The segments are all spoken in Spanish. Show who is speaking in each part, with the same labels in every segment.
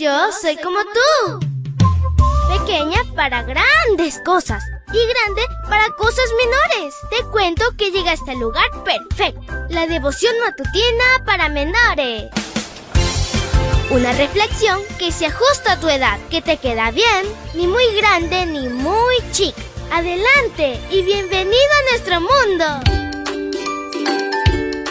Speaker 1: Yo soy como tú. Pequeña para grandes cosas y grande para cosas menores. Te cuento que llegaste al lugar perfecto. La devoción matutina para menores. Una reflexión que se ajusta a tu edad, que te queda bien, ni muy grande ni muy chica. Adelante y bienvenido a nuestro mundo.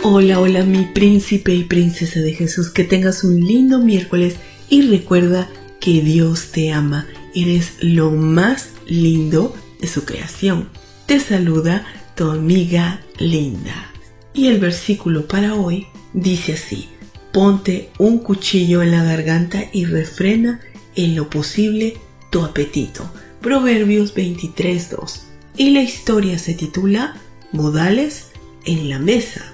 Speaker 2: Hola, hola mi príncipe y princesa de Jesús, que tengas un lindo miércoles y recuerda que Dios te ama, eres lo más lindo de su creación. Te saluda tu amiga Linda. Y el versículo para hoy dice así, ponte un cuchillo en la garganta y refrena en lo posible tu apetito. Proverbios 23.2. Y la historia se titula Modales en la mesa.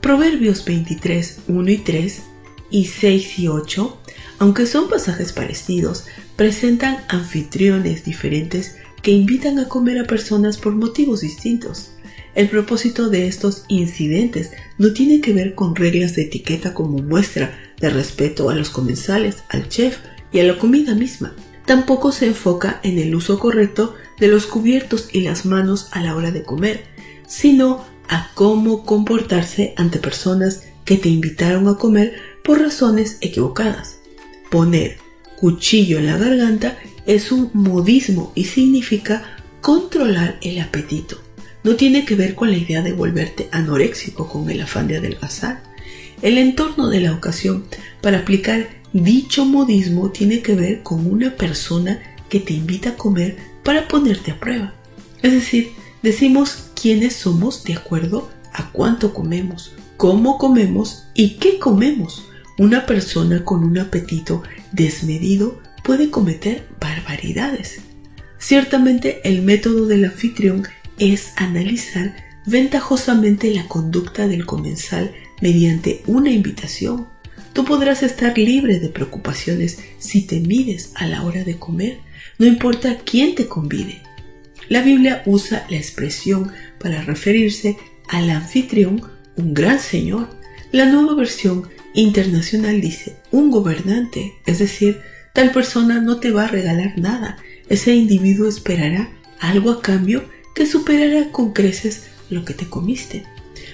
Speaker 2: Proverbios 23, 1 y 3 y 6 y 8, aunque son pasajes parecidos, presentan anfitriones diferentes que invitan a comer a personas por motivos distintos. El propósito de estos incidentes no tiene que ver con reglas de etiqueta como muestra de respeto a los comensales, al chef y a la comida misma. Tampoco se enfoca en el uso correcto de los cubiertos y las manos a la hora de comer, sino a cómo comportarse ante personas que te invitaron a comer por razones equivocadas. Poner cuchillo en la garganta es un modismo y significa controlar el apetito. No tiene que ver con la idea de volverte anoréxico con el afán de adelgazar. El entorno de la ocasión para aplicar dicho modismo tiene que ver con una persona que te invita a comer para ponerte a prueba. Es decir, decimos quiénes somos de acuerdo a cuánto comemos, cómo comemos y qué comemos. Una persona con un apetito desmedido puede cometer barbaridades. Ciertamente el método del anfitrión es analizar ventajosamente la conducta del comensal mediante una invitación. Tú podrás estar libre de preocupaciones si te mides a la hora de comer, no importa quién te convide. La Biblia usa la expresión para referirse al anfitrión, un gran señor. La nueva versión internacional dice un gobernante, es decir, tal persona no te va a regalar nada, ese individuo esperará algo a cambio que superará con creces lo que te comiste.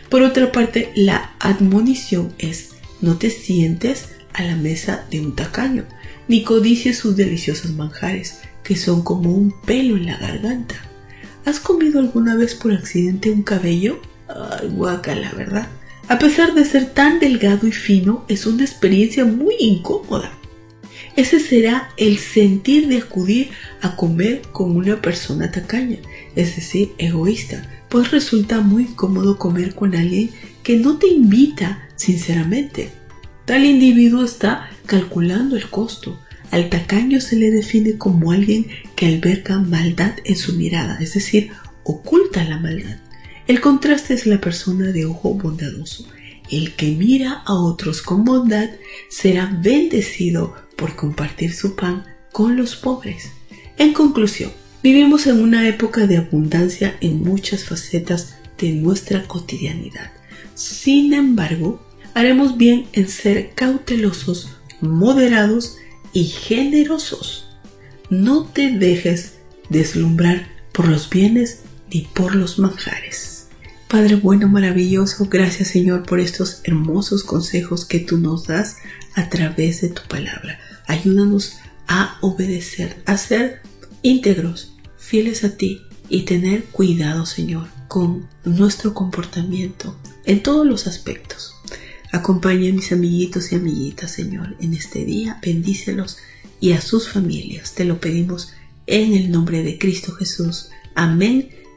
Speaker 2: Por otra parte, la admonición es no te sientes a la mesa de un tacaño, ni codicies sus deliciosos manjares, que son como un pelo en la garganta. ¿Has comido alguna vez por accidente un cabello? Ay, guacala, ¿verdad? A pesar de ser tan delgado y fino, es una experiencia muy incómoda. Ese será el sentir de acudir a comer con una persona tacaña, es decir, egoísta, pues resulta muy cómodo comer con alguien que no te invita sinceramente. Tal individuo está calculando el costo. Al tacaño se le define como alguien que alberga maldad en su mirada, es decir, oculta la maldad. El contraste es la persona de ojo bondadoso. El que mira a otros con bondad será bendecido por compartir su pan con los pobres. En conclusión, vivimos en una época de abundancia en muchas facetas de nuestra cotidianidad. Sin embargo, haremos bien en ser cautelosos, moderados y generosos. No te dejes deslumbrar por los bienes ni por los manjares. Padre bueno, maravilloso, gracias Señor por estos hermosos consejos que tú nos das a través de tu palabra. Ayúdanos a obedecer, a ser íntegros, fieles a ti y tener cuidado, Señor, con nuestro comportamiento en todos los aspectos. Acompaña a mis amiguitos y amiguitas, Señor, en este día. Bendícelos y a sus familias. Te lo pedimos en el nombre de Cristo Jesús. Amén